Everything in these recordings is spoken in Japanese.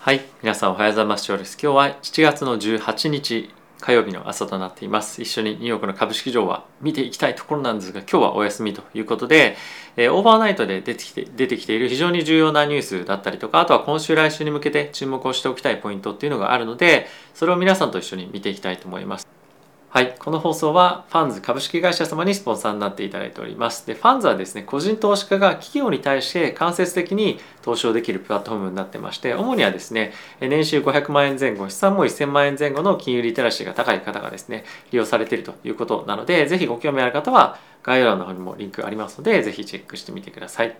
はい、皆さんおはようございます。今日です。今日は7月の18日火曜日の朝となっています。一緒にニューヨークの株式場は見ていきたいところなんですが、今日はお休みということで、えーオーバーナイトで出てきて出てきている非常に重要なニュースだったりとか、あとは今週来週に向けて注目をしておきたいポイントっていうのがあるので、それを皆さんと一緒に見ていきたいと思います。はい、この放送はファンズ株式会社様にスポンサーになっていただいております。で、ファンズはですね、個人投資家が企業に対して間接的に投資をできるプラットフォームになってまして、主にはですね、年収500万円前後、資産も1000万円前後の金融リテラシーが高い方がですね、利用されているということなので、ぜひご興味ある方は概要欄の方にもリンクありますので、ぜひチェックしてみてください。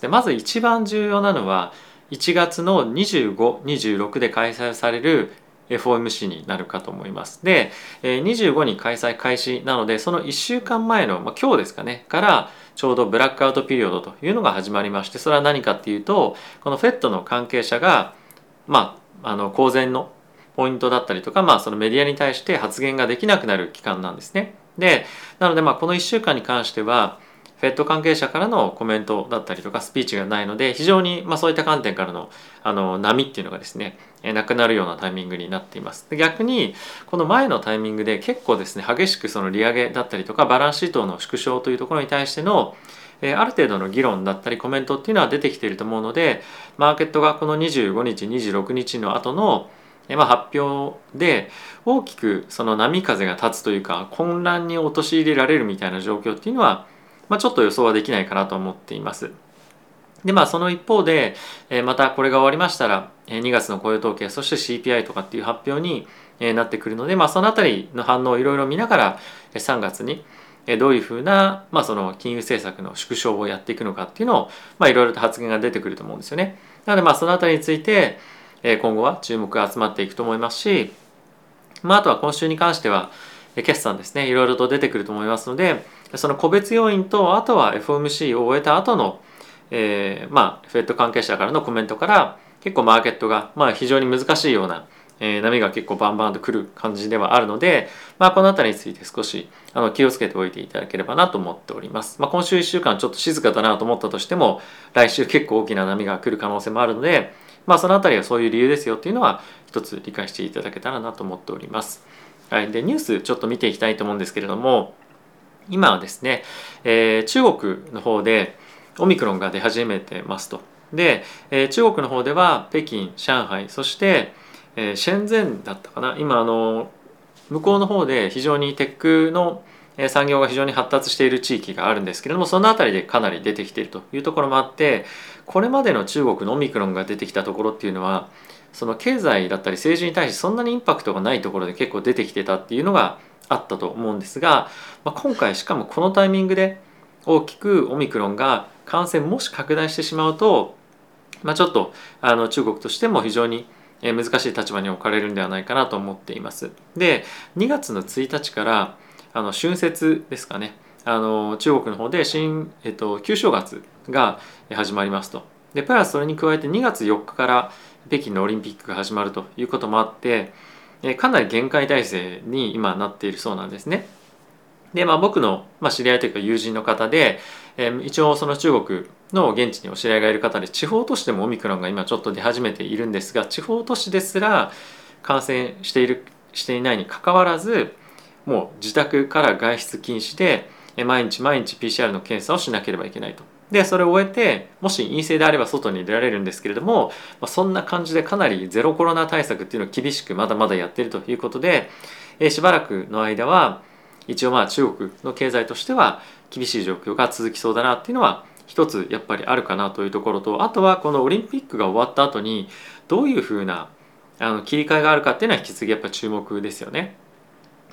でまず一番重要なのは、1月の25、26で開催される FOMC になるかと思います。で、25に開催開始なので、その1週間前の、まあ、今日ですかね、からちょうどブラックアウトピリオドというのが始まりまして、それは何かっていうと、この FED の関係者が、まあ、あの公然のポイントだったりとか、まあ、そのメディアに対して発言ができなくなる期間なんですね。で、なので、まあ、この1週間に関しては、フェット関係者からのコメントだったりとかスピーチがないので非常にまあそういった観点からのあの波っていうのがですねなくなるようなタイミングになっています。逆にこの前のタイミングで結構ですね激しくその利上げだったりとかバランスシートの縮小というところに対してのある程度の議論だったりコメントっていうのは出てきていると思うのでマーケットがこの25日26日の後のまあ発表で大きくその波風が立つというか混乱に陥れられるみたいな状況っていうのはまあ、ちょっと予想はできないかなと思っています。でまあその一方で、えまたこれが終わりましたらえー2月の雇用統計そして CPI とかっていう発表にえなってくるので、まあ、そのあたりの反応をいろいろ見ながらえー3月にえどういうふうな、まあ、その金融政策の縮小をやっていくのかっていうのを、まあ、いろいろと発言が出てくると思うんですよね。なのでまあそのあたりについてえ今後は注目が集まっていくと思いますし、まあ、あとは今週に関してはえ決算ですねいろいろと出てくると思いますのでその個別要因とあとは FOMC を終えた後の、えーまあ FED 関係者からのコメントから結構マーケットが、まあ、非常に難しいような、えー波が結構バンバンとくる感じではあるので、まあ、この辺りについて少しあの気をつけておいていただければなと思っております。まあ、今週1週間ちょっと静かだなと思ったとしても来週結構大きな波が来る可能性もあるので、まあ、その辺りはそういう理由ですよっていうのは一つ理解していただけたらなと思っております。はい、でニュースちょっと見ていきたいと思うんですけれども今はですね、えー中国の方でオミクロンが出始めてますと。で、えー中国の方では北京上海そして、えー、シェンゼンだったかな今あの向こうの方で非常にテックの産業が非常に発達している地域があるんですけれどもその辺りでかなり出てきているというところもあってこれまでの中国のオミクロンが出てきたところっていうのはその経済だったり政治に対してそんなにインパクトがないところで結構出てきてたっていうのがあったと思うんですが、まあ、今回しかもこのタイミングで大きくオミクロンが感染もし拡大してしまうと、まあ、ちょっとあの中国としても非常に難しい立場に置かれるんではないかなと思っています。で2月の1日からあの春節ですかねあの中国の方で新、えっと、旧正月が始まりますと。でプラスそれに加えて2月4日から北京のオリンピックが始まるということもあってえかなり厳戒態勢に今なっているそうなんですね。で、まあ、僕の、まあ、知り合いというか友人の方で、えー一応その中国の現地にお知り合いがいる方で地方都市でもオミクロンが今ちょっと出始めているんですが地方都市ですら感染しているしていないにかかわらずもう自宅から外出禁止で毎日毎日 PCR の検査をしなければいけないと。でそれを終えてもし陰性であれば外に出られるんですけれども、まあ、そんな感じでかなりゼロコロナ対策っていうのを厳しくまだまだやってるということで、えーしばらくの間は一応まあ中国の経済としては厳しい状況が続きそうだなっていうのは一つやっぱりあるかなというところとあとはこのオリンピックが終わった後にどういうふうなあの切り替えがあるかっていうのは引き続きやっぱ注目ですよね。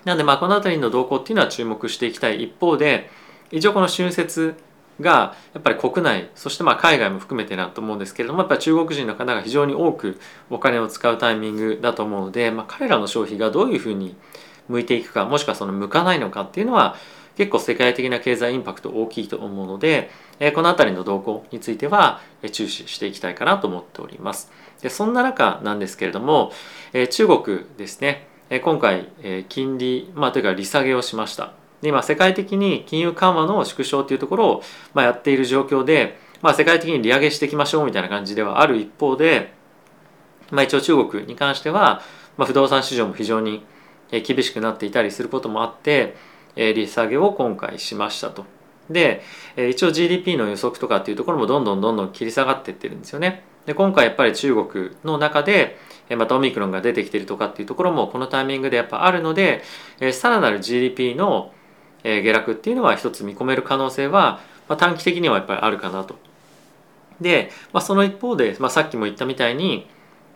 なのでまあこの辺りの動向っていうのは注目していきたい一方で一応この春節がやっぱり国内そしてまあ海外も含めてなと思うんですけれどもやっぱり中国人の方が非常に多くお金を使うタイミングだと思うので、まあ、彼らの消費がどういうふうに向いていくかもしくはその向かないのかっていうのは結構世界的な経済インパクト大きいと思うので、えこの辺りの動向についてはえ注視していきたいかなと思っております。でそんな中なんですけれども、え中国ですね、え今回、え金利、まあ、というか利下げをしました。で今世界的に金融緩和の縮小というところを、まあ、やっている状況で、まあ、世界的に利上げしていきましょうみたいな感じではある一方でまあ、一応中国に関しては、まあ、不動産市場も非常に厳しくなっていたりすることもあって利下げを今回しましたと。で一応 GDP の予測とかっていうところもどんどんどんどん切り下がっていってるんですよね。で今回やっぱり中国の中でまたオミクロンが出てきてるとかっていうところもこのタイミングでやっぱあるのでさらなる GDP のえ下落っていうのは一つ見込める可能性はま短期的にはやっぱりあるかなと。で、まあ、その一方で、まあ、さっきも言ったみたいに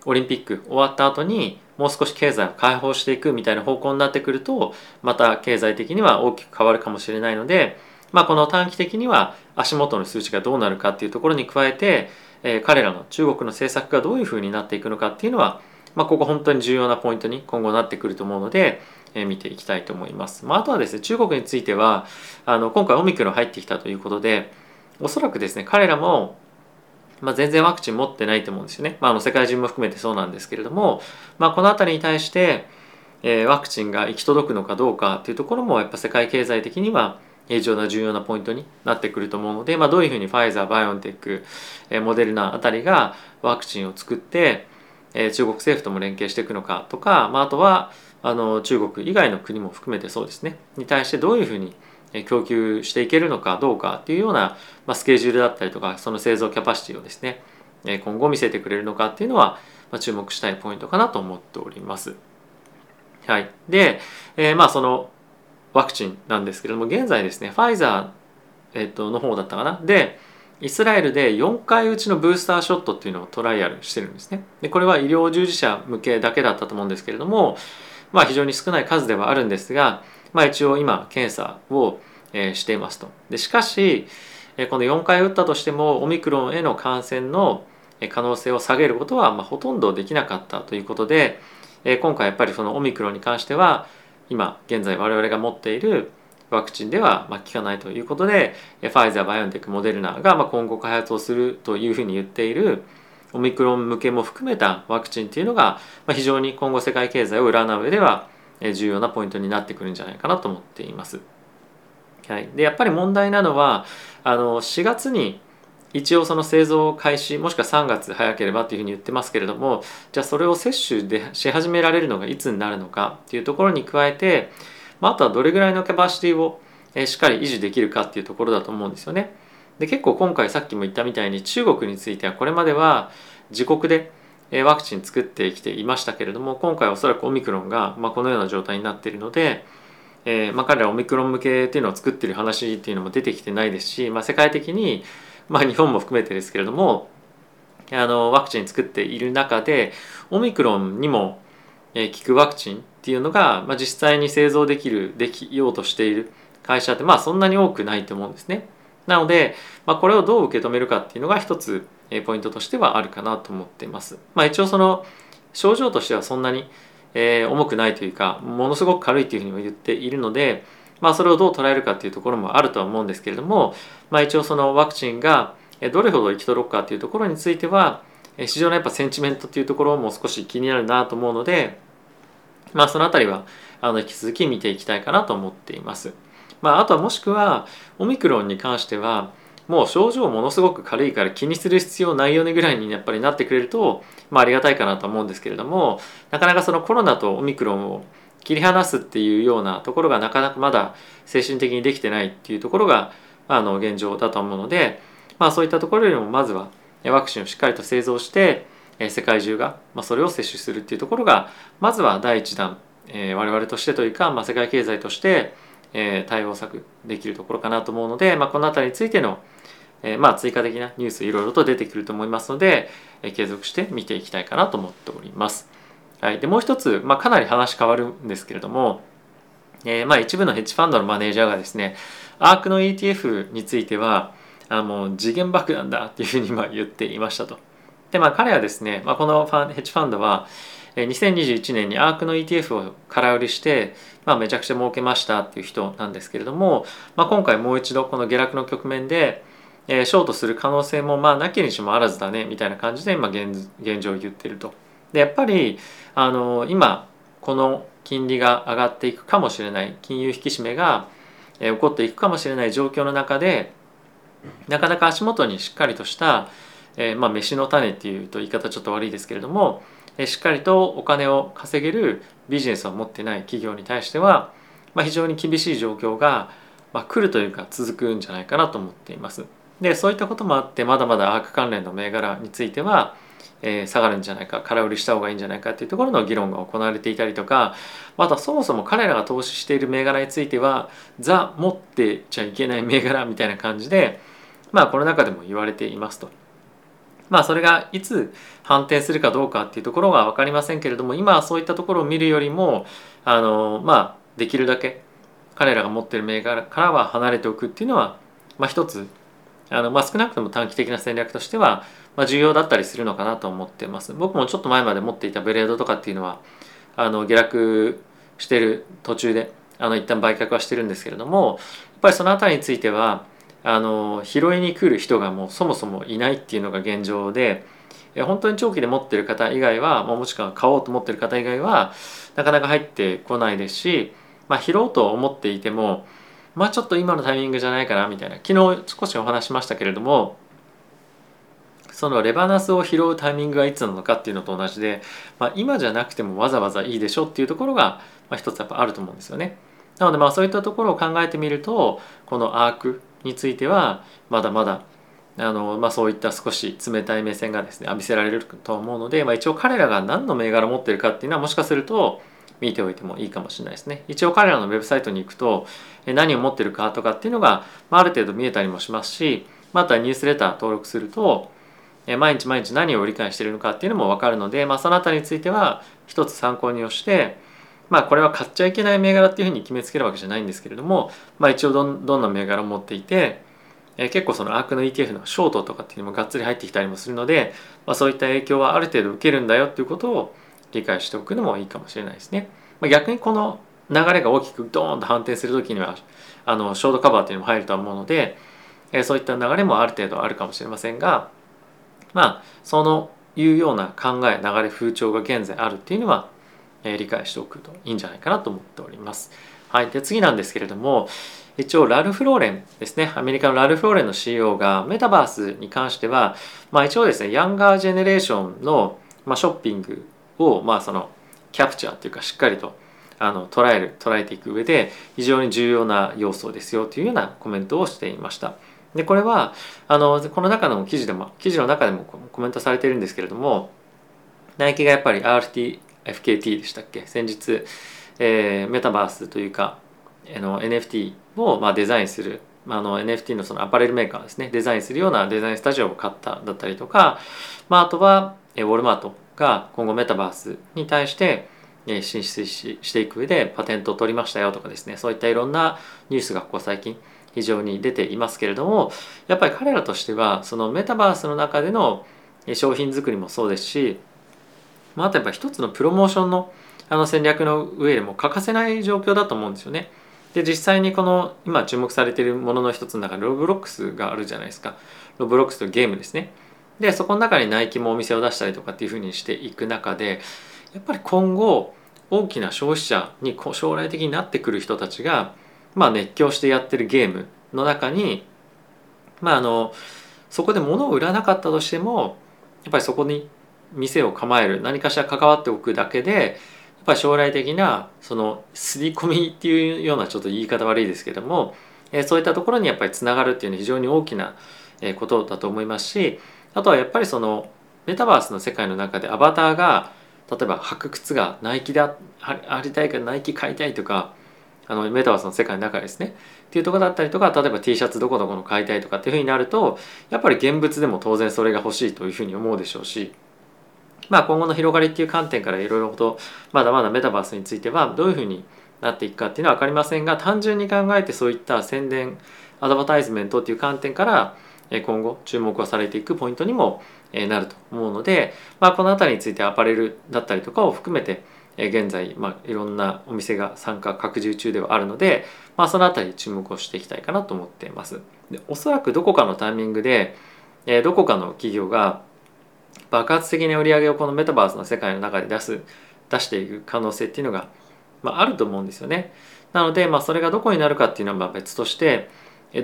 オリンピック終わった後にもう少し経済を開放していくみたいな方向になってくるとまた経済的には大きく変わるかもしれないので、まあ、この短期的には足元の数値がどうなるかっていうところに加えて、えー、彼らの中国の政策がどういうふうになっていくのかっていうのは、まあ、ここ本当に重要なポイントに今後なってくると思うので、見ていきたいと思います。まあ、あとはですね中国についてはあの今回オミクロン入ってきたということでおそらくですね彼らもまあ、全然ワクチン持ってないと思うんですよね、まあ、あの世界中も含めてそうなんですけれども、まあ、この辺りに対して、え、ワクチンが行き届くのかどうかというところもやっぱ世界経済的には非常な重要なポイントになってくると思うので、まあ、どういうふうにファイザーバイオンテック、え、モデルナあたりがワクチンを作って、え、中国政府とも連携していくのかとか、まあ、あとはあの中国以外の国も含めてそうですねに対してどういうふうに供給していけるのかどうかっていうような、まあ、スケジュールだったりとかその製造キャパシティをですね今後見せてくれるのかっていうのは、まあ、注目したいポイントかなと思っております。はい、で、えー、まあそのワクチンなんですけれども現在ですねファイザー、えー、との方だったかなでイスラエルで4回打ちのブースターショットっていうのをトライアルしてるんですね。でこれは医療従事者向けだけだったと思うんですけれども、まあ、非常に少ない数ではあるんですが、まあ、一応今検査をしていますと。でしかしこの4回打ったとしてもオミクロンへの感染の可能性を下げることはまほとんどできなかったということで今回やっぱりそのオミクロンに関しては今現在我々が持っているワクチンでは効かないということでファイザーバイオンテックモデルナが今後開発をするというふうに言っているオミクロン向けも含めたワクチンっていうのが非常に今後世界経済を占う上では重要なポイントになってくるんじゃないかなと思っています。はい、でやっぱり問題なのはあの4月に一応その製造開始もしくは3月早ければというふうに言ってますけれどもじゃあそれを接種でし始められるのがいつになるのかっていうところに加えて、まあ、あとはどれぐらいのキャパシティをしっかり維持できるかっていうところだと思うんですよね。で結構今回さっきも言ったみたいに中国についてはこれまでは自国でワクチン作ってきていましたけれども今回おそらくオミクロンがまこのような状態になっているのでえーま、彼らオミクロン向けっていうのを作ってる話っていうのも出てきてないですし、まあ、世界的に、まあ、日本も含めてですけれどもあのワクチン作っている中でオミクロンにも効くワクチンっていうのが、まあ、実際に製造できるできようとしている会社ってまあそんなに多くないと思うんですね。なので、まあ、これをどう受け止めるかっていうのが一つポイントとしてはあるかなと思っています。まあ、一応その症状としてはそんなにえー、重くないというかものすごく軽いというふうにも言っているので、まあ、それをどう捉えるかっていうところもあるとは思うんですけれども、まあ、一応そのワクチンがどれほど行き届くかっていうところについては市場のやっぱセンチメントっていうところも少し気になるなと思うので、まあ、その辺りはあの引き続き見ていきたいかなと思っています。まあ、あとはもしくはオミクロンに関してはもう症状ものすごく軽いから気にする必要ないよねぐらいにやっぱりなってくれると、まあ、ありがたいかなと思うんですけれどもなかなかそのコロナとオミクロンを切り離すっていうようなところがなかなかまだ精神的にできてないっていうところがあの現状だと思うので、まあ、そういったところよりもまずはワクチンをしっかりと製造して世界中がそれを接種するっていうところがまずは第一弾我々としてというか、まあ、世界経済としてえ対応策できるところかなと思うので、まあ、この辺りについてのえまあ追加的なニュースいろいろと出てくると思いますので、え継続して見ていきたいかなと思っております。はい、でもう一つ、まあ、かなり話変わるんですけれども、えー、まあ一部のヘッジファンドのマネージャーがですねアークの ETF についてはあの次元爆弾だっていうふうに今言っていましたと。でまあ彼はですね、まあ、このファンヘッジファンドは2021年にアークの ETF を空売りして、まあ、めちゃくちゃ儲けましたっていう人なんですけれども、まあ、今回もう一度この下落の局面でえー、ショートする可能性もまあなきにしもあらずだねみたいな感じで今現現状を言ってると。でやっぱりあの今この金利が上がっていくかもしれない金融引き締めが、えー、起こっていくかもしれない状況の中でなかなか足元にしっかりとした、えー、まあ飯の種っていうと言い方ちょっと悪いですけれども、しっかりとお金を稼げるビジネスを持ってない企業に対しては、まあ、非常に厳しい状況が、まあ、来るというか続くんじゃないかなと思っています。でそういったこともあってまだまだアーク関連の銘柄については、えー、下がるんじゃないか空売りした方がいいんじゃないかっていうところの議論が行われていたりとかまたそもそも彼らが投資している銘柄についてはザ持ってちゃいけない銘柄みたいな感じでまあこの中でも言われていますと。まあそれがいつ反転するかどうかっていうところは分かりませんけれども今はそういったところを見るよりもあのまあできるだけ彼らが持ってる銘柄からは離れておくっていうのは、まあ、一つあの、まあ、少なくとも短期的な戦略としては、まあ、重要だったりするのかなと思ってます。僕もちょっと前まで持っていたブレードとかっていうのはあの下落してる途中であの一旦売却はしてるんですけれどもやっぱりその辺りについてはあの拾いに来る人がもうそもそもいないっていうのが現状で本当に長期で持ってる方以外はもしくは買おうと思ってる方以外はなかなか入ってこないですし、まあ、拾おうと思っていてもまあちょっと今のタイミングじゃないかなみたいな昨日少しお話しましたけれどもそのレバナスを拾うタイミングがいつなのかっていうのと同じで、まあ、今じゃなくてもわざわざいいでしょっていうところが、まあ、一つやっぱあると思うんですよね。なのでまあそういったところを考えてみるとこのアークについてはまだまだあの、まあ、そういった少し冷たい目線がですね浴びせられると思うので、まあ、一応彼らが何の銘柄を持ってるかっていうのはもしかすると見ておいてもいいかもしれないですね。一応彼らのウェブサイトに行くと何を持ってるかとかっていうのが、まあ、ある程度見えたりもしますしまたニュースレター登録すると毎日毎日何を理解しているのかっていうのも分かるので、まあ、その辺りについては一つ参考にをしてまあこれは買っちゃいけない銘柄っていうふうに決めつけるわけじゃないんですけれども、まあ、一応どんどんな銘柄を持っていて、えー、結構そのアークの ETF のショートとかっていうのもがっつり入ってきたりもするので、まあ、そういった影響はある程度受けるんだよっていうことを理解しておくのもいいかもしれないですね。まあ、逆にこの流れが大きくドーンと反転する時にはあのショートカバーっていうのも入ると思うので、えー、そういった流れもある程度あるかもしれませんがまあそのいうような考え流れ風潮が現在あるっていうのはえ理解しておくといいんじゃないかなと思っております。はい、で次なんですけれども一応ラルフ・ローレンですねアメリカのラルフ・ローレンの CEO がメタバースに関しては、まあ、一応ですねヤンガージェネレーションの、まあ、ショッピングを、まあ、そのキャプチャーというかしっかりとあの捉える捉えていく上で非常に重要な要素ですよというようなコメントをしていました。でこれはあのこの中の記事でも記事の中でもコメントされているんですけれどもナイキがやっぱり RT FKT でしたっけ？先日、えー、メタバースというかあの NFT をまあデザインするあの NFT のそのアパレルメーカーですね。デザインするようなデザインスタジオを買っただったりとか、まあ、あとはウォルマートが今後メタバースに対して進出していく上でパテントを取りましたよとかですね。そういったいろんなニュースがここ最近非常に出ていますけれどもやっぱり彼らとしてはそのメタバースの中での商品作りもそうですしまあ、あとやっぱ一つのプロモーションのあの戦略の上でも欠かせない状況だと思うんですよね。で実際にこの今注目されているものの一つの中にロブロックスがあるじゃないですか。ロブロックスというゲームですね。でそこの中にナイキもお店を出したりとかっていうふうにしていく中でやっぱり今後大きな消費者に将来的になってくる人たちが、まあ、熱狂してやってるゲームの中に、まあ、あのそこで物を売らなかったとしてもやっぱりそこに店を構える何かしら関わっておくだけでやっぱり将来的なその刷り込みっていうようなちょっと言い方悪いですけども、えそういったところにやっぱりつながるっていうのは非常に大きなことだと思いますしあとはやっぱりそのメタバースの世界の中でアバターが例えば履く靴がナイキでありたいからナイキ買いたいとかあのメタバースの世界の中ですね。っていうとこだったりとか例えば T シャツどこどこの買いたいとかっていうふうになるとやっぱり現物でも当然それが欲しいというふうに思うでしょうしまあ、今後の広がりっていう観点からいろいろとまだまだメタバースについてはどういうふうになっていくかっていうのは分かりませんが単純に考えてそういった宣伝アドバタイズメントっていう観点から今後注目をされていくポイントにもなると思うので、まあ、この辺りについてアパレルだったりとかを含めて現在、まあ、いろんなお店が参加拡充中ではあるので、まあ、その辺り注目をしていきたいかなと思っています。でおそらくどこかのタイミングでどこかの企業が爆発的な売り上げをこのメタバースの世界の中で出す出していく可能性っていうのが、まあ、あると思うんですよね。なので、まあ、それがどこになるかっていうのはまあ別として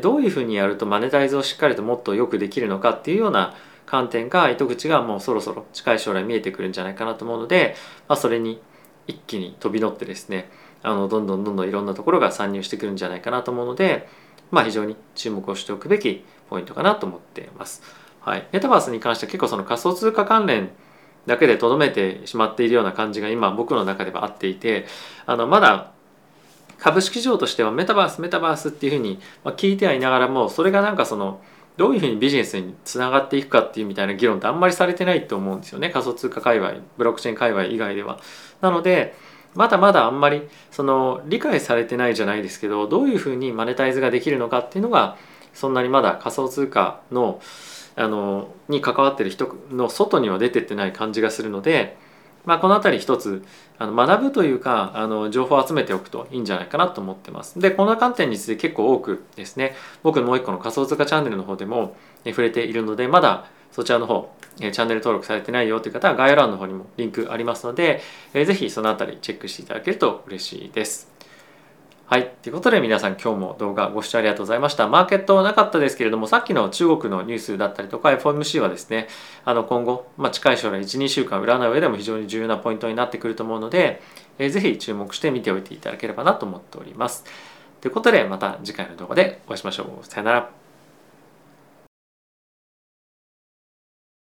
どういうふうにやるとマネタイズをしっかりともっとよくできるのかっていうような観点が糸口がもうそろそろ近い将来見えてくるんじゃないかなと思うので、まあ、それに一気に飛び乗ってですねあのどんどんどんどんいろんなところが参入してくるんじゃないかなと思うので、まあ、非常に注目をしておくべきポイントかなと思っています。はい、メタバースに関しては結構その仮想通貨関連だけでとどめてしまっているような感じが今僕の中ではあっていてあのまだ株式上としてはメタバースメタバースっていうふうに聞いてはいながらもそれがなんかそのどういうふうにビジネスにつながっていくかっていうみたいな議論ってあんまりされてないと思うんですよね仮想通貨界隈ブロックチェーン界隈以外では。なのでまだまだあんまりその理解されてないじゃないですけどどういうふうにマネタイズができるのかっていうのがそんなにまだ仮想通貨のあのに関わってる人の外には出てってない感じがするので、まあ、この辺り一つあの学ぶというかあの情報を集めておくといいんじゃないかなと思ってます。でこの観点について結構多くですね僕のもう一個の仮想通貨チャンネルの方でも触れているのでまだそちらの方チャンネル登録されてないよという方は概要欄の方にもリンクありますので、ぜひそのあたりチェックしていただけると嬉しいです。はい。ということで皆さん今日も動画ご視聴ありがとうございました。マーケットなかったですけれども、さっきの中国のニュースだったりとか FOMC はですね、あの今後、まあ、近い将来1、2週間占う上でも非常に重要なポイントになってくると思うので、えー、ぜひ注目して見ておいていただければなと思っております。ということでまた次回の動画でお会いしましょう。さよなら。